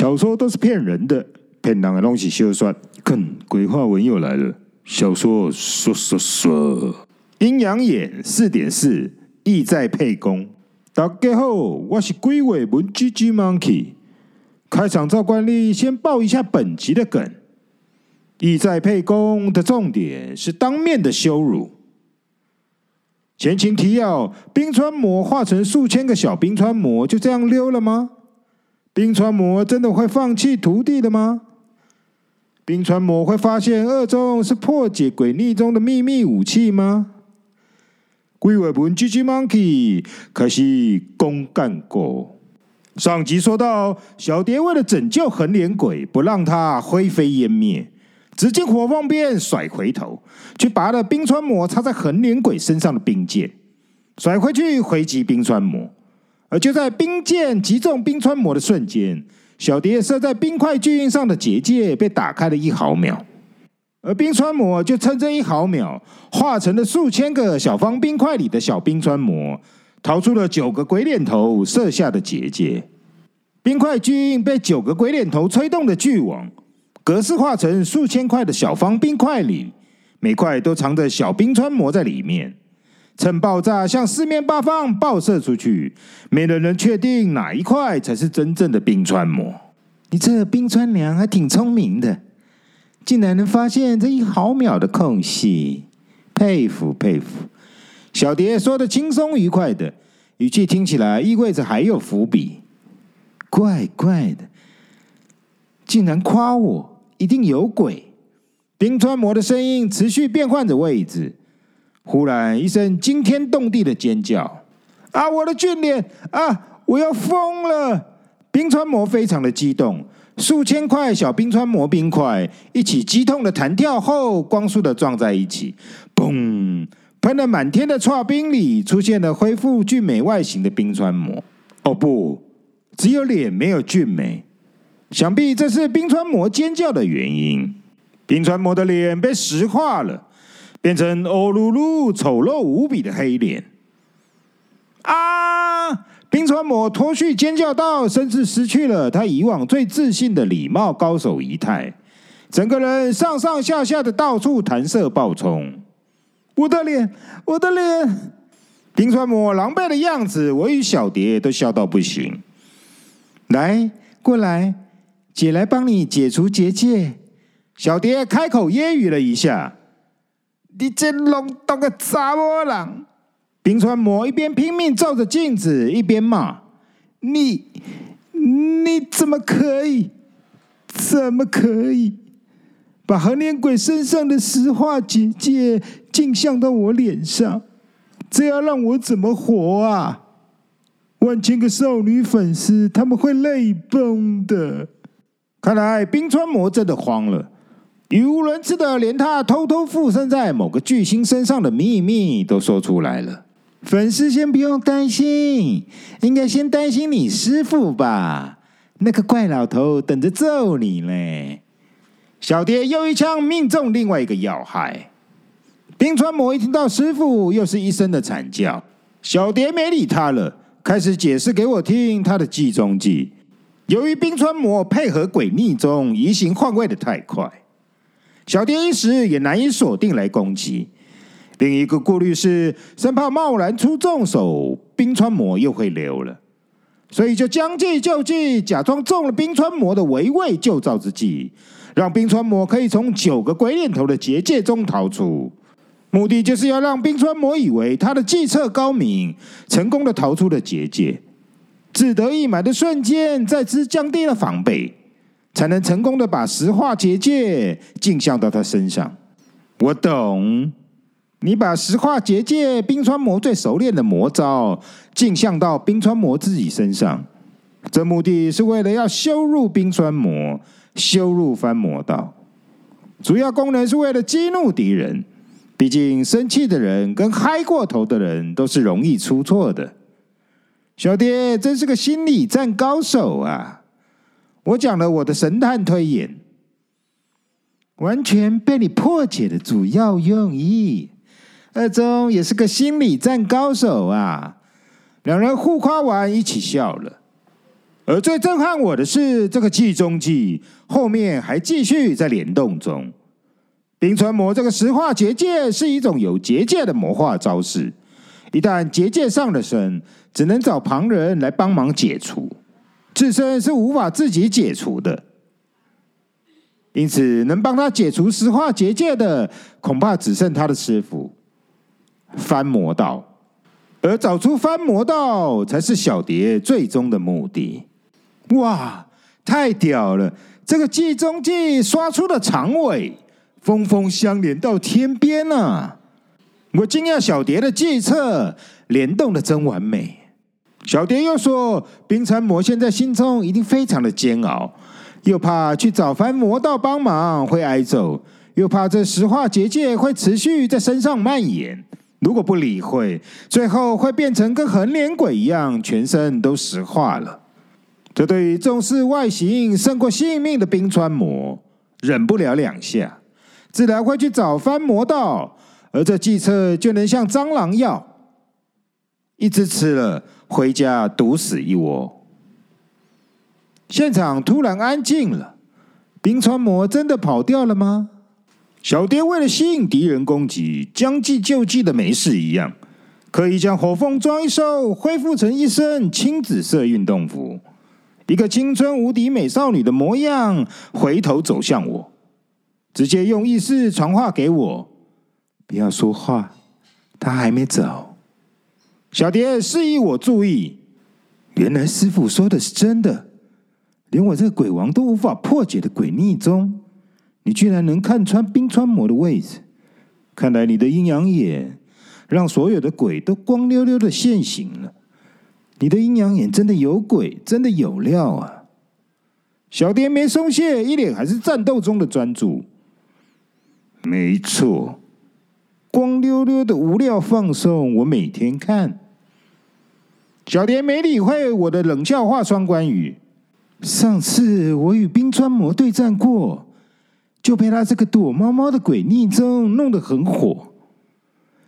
小说都是骗人的，骗人的东西休算。看，鬼话文又来了。小说说说说，阴阳眼四点四，意在沛公。大家好，我是鬼话文 GG Monkey。开场照惯例，先报一下本集的梗。意在沛公的重点是当面的羞辱。前情提要：冰川魔化成数千个小冰川魔，就这样溜了吗？冰川魔真的会放弃徒弟的吗？冰川魔会发现二中是破解鬼逆中的秘密武器吗？鬼话文 GG Monkey 可惜公干过。上集说到，小蝶为了拯救横脸鬼，不让他灰飞烟灭，只见火凤鞭甩回头，去拔了冰川魔插在横脸鬼身上的冰剑，甩回去回击冰川魔。而就在冰剑击中冰川魔的瞬间，小蝶射在冰块巨印上的结界被打开了一毫秒，而冰川魔就趁这一毫秒，化成了数千个小方冰块里的小冰川魔，逃出了九个鬼脸头设下的结界。冰块巨印被九个鬼脸头吹动的巨网，格式化成数千块的小方冰块里，每块都藏着小冰川魔在里面。趁爆炸向四面八方爆射出去，没人能确定哪一块才是真正的冰川魔。你这冰川娘还挺聪明的，竟然能发现这一毫秒的空隙，佩服佩服。小蝶说的轻松愉快的语气，听起来意味着还有伏笔。怪怪的，竟然夸我，一定有鬼。冰川魔的声音持续变换着位置。忽然一声惊天动地的尖叫！啊，我的俊脸！啊，我要疯了！冰川魔非常的激动，数千块小冰川魔冰块一起激痛的弹跳后，光速的撞在一起，嘣！喷了满天的剉冰里，出现了恢复俊美外形的冰川魔。哦不，只有脸没有俊美，想必这是冰川魔尖叫的原因。冰川魔的脸被石化了。变成欧噜噜、丑陋无比的黑脸啊！冰川魔脱去尖叫道，甚至失去了他以往最自信的礼貌高手仪态，整个人上上下下的到处弹射暴冲。我的脸，我的脸！冰川魔狼狈的样子，我与小蝶都笑到不行。来，过来，姐来帮你解除结界。小蝶开口揶揄了一下。你这弄到个杂波浪！冰川魔一边拼命照着镜子，一边骂：“你你怎么可以？怎么可以把横脸鬼身上的石化结界镜像到我脸上？这要让我怎么活啊？万千个少女粉丝他们会泪崩的。看来冰川魔真的慌了。”语无伦次的，连他偷偷附身在某个巨星身上的秘密都说出来了。粉丝先不用担心，应该先担心你师傅吧？那个怪老头等着揍你嘞！小蝶又一枪命中另外一个要害。冰川魔一听到师傅，又是一声的惨叫。小蝶没理他了，开始解释给我听他的计中计。由于冰川魔配合鬼逆中移形换位的太快。小蝶一时也难以锁定来攻击，另一个顾虑是生怕贸然出重手，冰川魔又会溜了，所以就将计就计，假装中了冰川魔的围魏救赵之计，让冰川魔可以从九个鬼脸头的结界中逃出，目的就是要让冰川魔以为他的计策高明，成功的逃出了结界，志得意满的瞬间，再次降低了防备。才能成功的把石化结界镜像到他身上。我懂，你把石化结界冰川魔最熟练的魔招镜像到冰川魔自己身上，这目的是为了要羞辱冰川魔，羞辱翻魔道。主要功能是为了激怒敌人，毕竟生气的人跟嗨过头的人都是容易出错的。小蝶真是个心理战高手啊！我讲了我的神探推演，完全被你破解的主要用意。二中也是个心理战高手啊！两人互夸完，一起笑了。而最震撼我的是，这个计中计后面还继续在联动中。冰川魔这个石化结界是一种有结界的魔化招式，一旦结界上了身，只能找旁人来帮忙解除，自身是无法自己解除的。因此，能帮他解除石化结界的，恐怕只剩他的师傅翻魔道，而找出翻魔道，才是小蝶最终的目的。哇，太屌了！这个计中计刷出了长尾。峰峰相连到天边呐、我惊讶小蝶的计策联动的真完美。小蝶又说：“冰川魔现在心中一定非常的煎熬，又怕去找翻魔道帮忙会挨揍，又怕这石化结界会持续在身上蔓延。如果不理会，最后会变成跟横脸鬼一样，全身都石化了。这对于重视外形胜过性命的冰川魔，忍不了两下。”自然会去找翻魔道，而这计策就能像蟑螂药，一只吃了回家毒死一窝。现场突然安静了，冰川魔真的跑掉了吗？小蝶为了吸引敌人攻击，将计就计的没事一样，刻意将火凤装一收，恢复成一身青紫色运动服，一个青春无敌美少女的模样，回头走向我。直接用意识传话给我，不要说话，他还没走。小蝶示意我注意，原来师傅说的是真的，连我这个鬼王都无法破解的鬼逆宗，你居然能看穿冰川魔的位置，看来你的阴阳眼让所有的鬼都光溜溜的现形了。你的阴阳眼真的有鬼，真的有料啊！小蝶没松懈，一脸还是战斗中的专注。没错，光溜溜的无料放送，我每天看。小蝶没理会我的冷笑话双关语。上次我与冰川魔对战过，就被他这个躲猫猫的鬼逆宗弄得很火。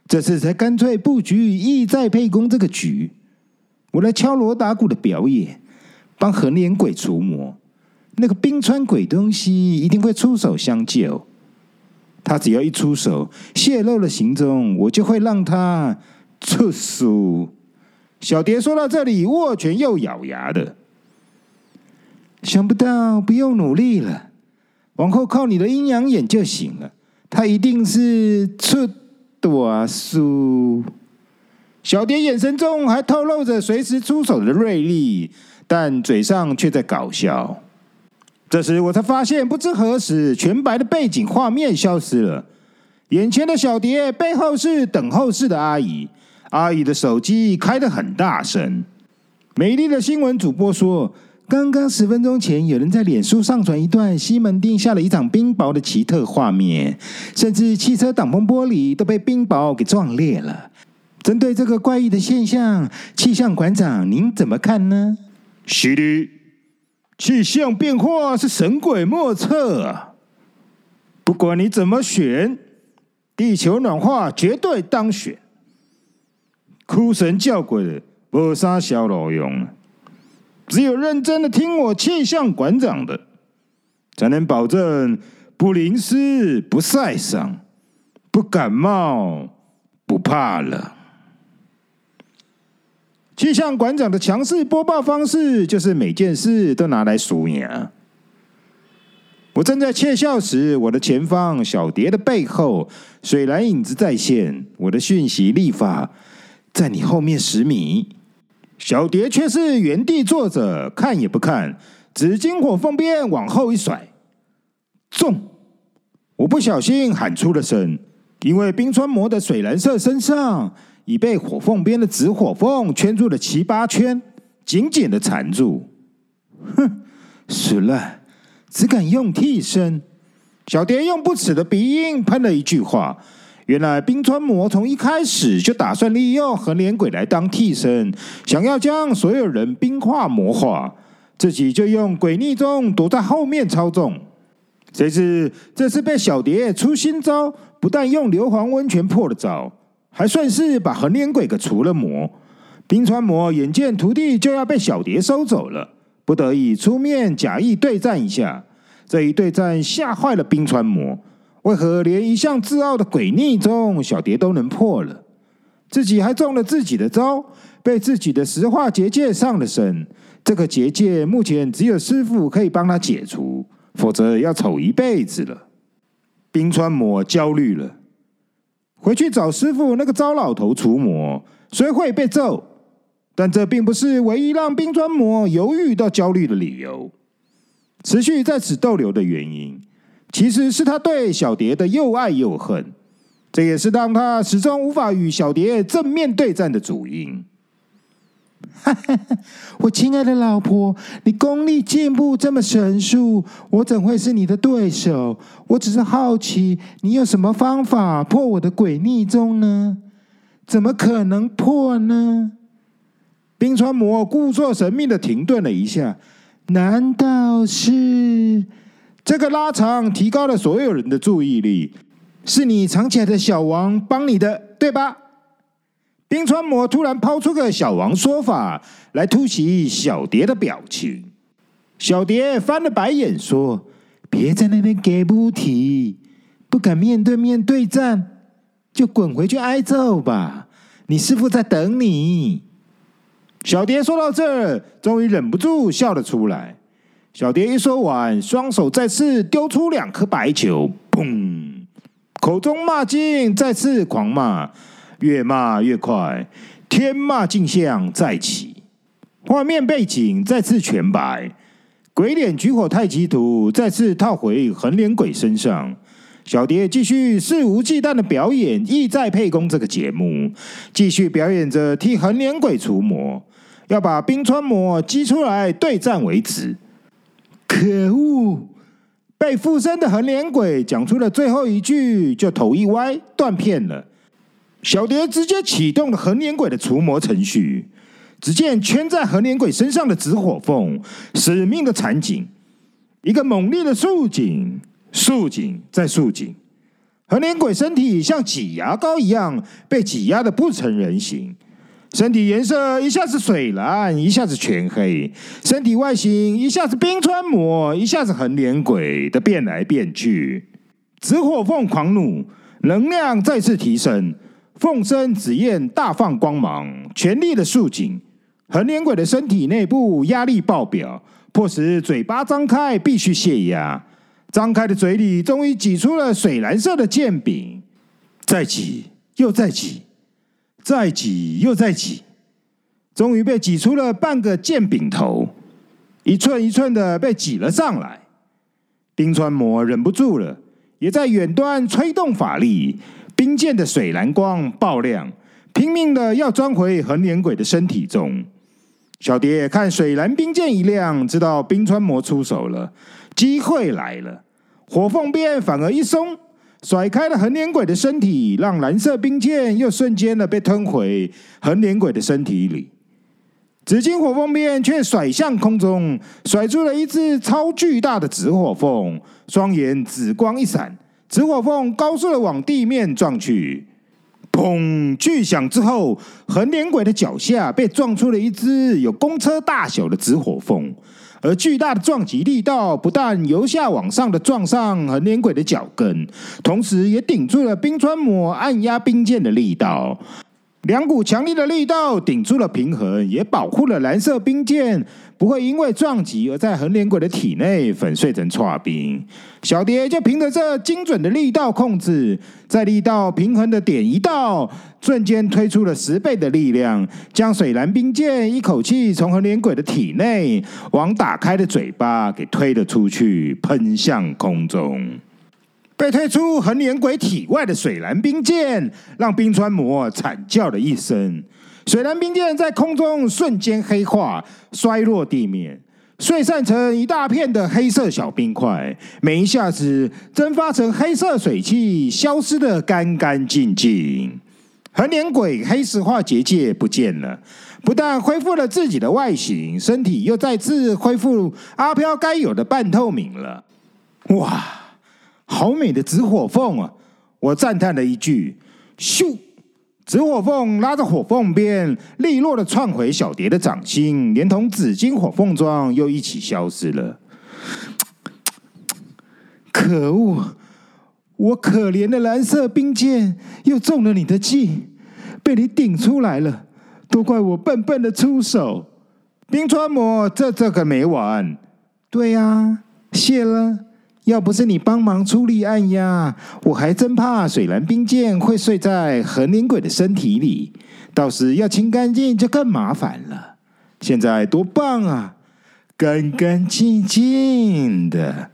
这次才干脆布局意在沛公这个局，我来敲锣打鼓的表演，帮横脸鬼除魔。那个冰川鬼东西一定会出手相救。他只要一出手，泄露了行踪，我就会让他出书。小蝶说到这里，握拳又咬牙的。想不到不用努力了，往后靠你的阴阳眼就行了。他一定是出多书。小蝶眼神中还透露着随时出手的锐利，但嘴上却在搞笑。这时我才发现，不知何时，全白的背景画面消失了。眼前的小蝶背后是等候室的阿姨，阿姨的手机开得很大声。美丽的新闻主播说，刚刚十分钟前，有人在脸书上传一段西门町下了一场冰雹的奇特画面，甚至汽车挡风玻璃都被冰雹给撞裂了。针对这个怪异的现象，气象馆长您怎么看呢？是的。气象变化是神鬼莫测啊！不管你怎么选，地球暖化绝对当选。哭神叫鬼的，没啥小老用。只有认真的听我气象馆长的，才能保证不淋湿、不晒伤、不感冒、不怕冷。气象馆长的强势播报方式，就是每件事都拿来数牙。我正在窃笑时，我的前方小蝶的背后，水蓝影子再现。我的讯息立法在你后面十米，小蝶却是原地坐着，看也不看，紫金火凤鞭往后一甩，中！我不小心喊出了声，因为冰川魔的水蓝色身上。已被火凤鞭的紫火凤圈住了七八圈，紧紧的缠住。哼，死了，只敢用替身。小蝶用不齿的鼻音喷了一句话。原来冰川魔从一开始就打算利用横脸鬼来当替身，想要将所有人冰化魔化，自己就用鬼逆中躲在后面操纵。谁知这次被小蝶出新招，不但用硫磺温泉破了招。还算是把横脸鬼给除了魔，冰川魔眼见徒弟就要被小蝶收走了，不得已出面假意对战一下。这一对战吓坏了冰川魔，为何连一向自傲的鬼逆中小蝶都能破了，自己还中了自己的招，被自己的石化结界上了身？这个结界目前只有师傅可以帮他解除，否则要丑一辈子了。冰川魔焦虑了，回去找师傅那个糟老头除魔，虽会被揍，但这并不是唯一让冰川魔犹豫到焦虑的理由。持续在此逗留的原因，其实是他对小蝶的又爱又恨，这也是让他始终无法与小蝶正面对战的主因。哈哈，我亲爱的老婆，你功力进步这么神速，我怎会是你的对手？我只是好奇，你有什么方法破我的鬼逆宗呢？怎么可能破呢？冰川魔故作神秘的停顿了一下。难道是这个拉长提高了所有人的注意力？是你藏起来的小王帮你的，对吧？冰川魔突然抛出个小王说法来突袭小蝶的表情。小蝶翻了白眼说：“别在那边给不提，不敢面对面对战，就滚回去挨揍吧。你师傅在等你。”小蝶说到这儿，终于忍不住笑了出来。小蝶一说完，双手再次丢出两颗白球，砰！口中骂劲再次狂骂，越骂越快，天骂镜像再起。画面背景再次全白，鬼脸举火太极图再次套回横脸鬼身上。小蝶继续肆无忌惮的表演，意在沛公这个节目，继续表演着替横脸鬼除魔。要把冰川魔激出来对战为止。可恶！被附身的横脸鬼讲出了最后一句，就头一歪断片了。小蝶直接启动了横脸鬼的除魔程序。只见圈在横脸鬼身上的紫火凤死命的缠紧，一个猛烈的束紧，束紧再束紧。横脸鬼身体像挤牙膏一样被挤压的不成人形。身体颜色一下子水蓝，一下子全黑；身体外形一下子冰川魔，一下子横脸鬼的变来变去。紫火凤狂怒，能量再次提升，凤身紫焰大放光芒，全力的束紧横脸鬼的身体内部，压力爆表，迫使嘴巴张开，必须泄压。张开的嘴里终于挤出了水蓝色的剑柄，再挤又再挤。再挤又再挤，终于被挤出了半个剑柄头，一寸一寸的被挤了上来。冰川魔忍不住了，也在远端催动法力，冰剑的水蓝光爆亮，拼命的要钻回横脸鬼的身体中。小蝶看水蓝冰剑一亮，知道冰川魔出手了，机会来了。火凤变反而一松。甩开了横脸鬼的身体，让蓝色冰剑又瞬间的被吞回横脸鬼的身体里。紫金火凤变却甩向空中，甩出了一只超巨大的紫火凤，双眼紫光一闪，紫火凤高速的往地面撞去。砰！巨响之后，横脸鬼的脚下被撞出了一只有公车大小的紫火凤。而巨大的撞击力道不但由下往上的撞上横脸鬼的脚跟，同时也顶住了冰川魔按压冰剑的力道。两股强力的力道顶住了平衡，也保护了蓝色冰剑不会因为撞击而在横脸鬼的体内粉碎成剉冰。小蝶就凭着这精准的力道控制，在力道平衡的点一到，瞬间推出了十倍的力量，将水蓝冰剑一口气从横脸鬼的体内往打开的嘴巴给推了出去，喷向空中。被推出横脸鬼体外的水蓝冰剑，让冰川魔惨叫了一声。水蓝冰剑在空中瞬间黑化，摔落地面，碎散成一大片的黑色小冰块。每一下子蒸发成黑色水汽，消失得干干净净。横脸鬼黑石化结界不见了，不但恢复了自己的外形，身体又再次恢复阿飘该有的半透明了。哇！好美的紫火凤啊！我赞叹了一句。咻，紫火凤拉着火凤鞭，利落的窜回小蝶的掌心，连同紫金火凤骋又一起消失了。可恶！我可怜的蓝色冰剑又中了你的计，被你顶出来了，都怪我笨笨的出手。冰川魔，这这可没完。对呀、啊，谢了。要不是你帮忙出力按压，我还真怕水蓝冰剑会睡在横脸鬼的身体里，到时要清干净就更麻烦了。现在多棒啊，干干净净的。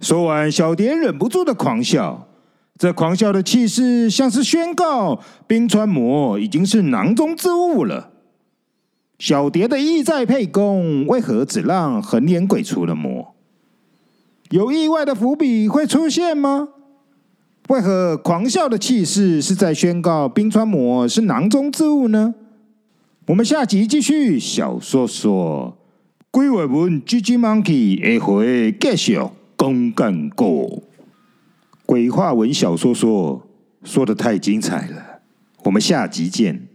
说完，小蝶忍不住的狂笑。这狂笑的气势，像是宣告冰川魔已经是囊中之物了。小蝶的意在沛公，为何只让横脸鬼出了魔？有意外的伏笔会出现吗？为何狂笑的气势是在宣告冰川魔是囊中之物呢？我们下集继续小说说，鬼话文 GG Monkey 下回继续。公干过，鬼话文小说说说的太精彩了，我们下集见。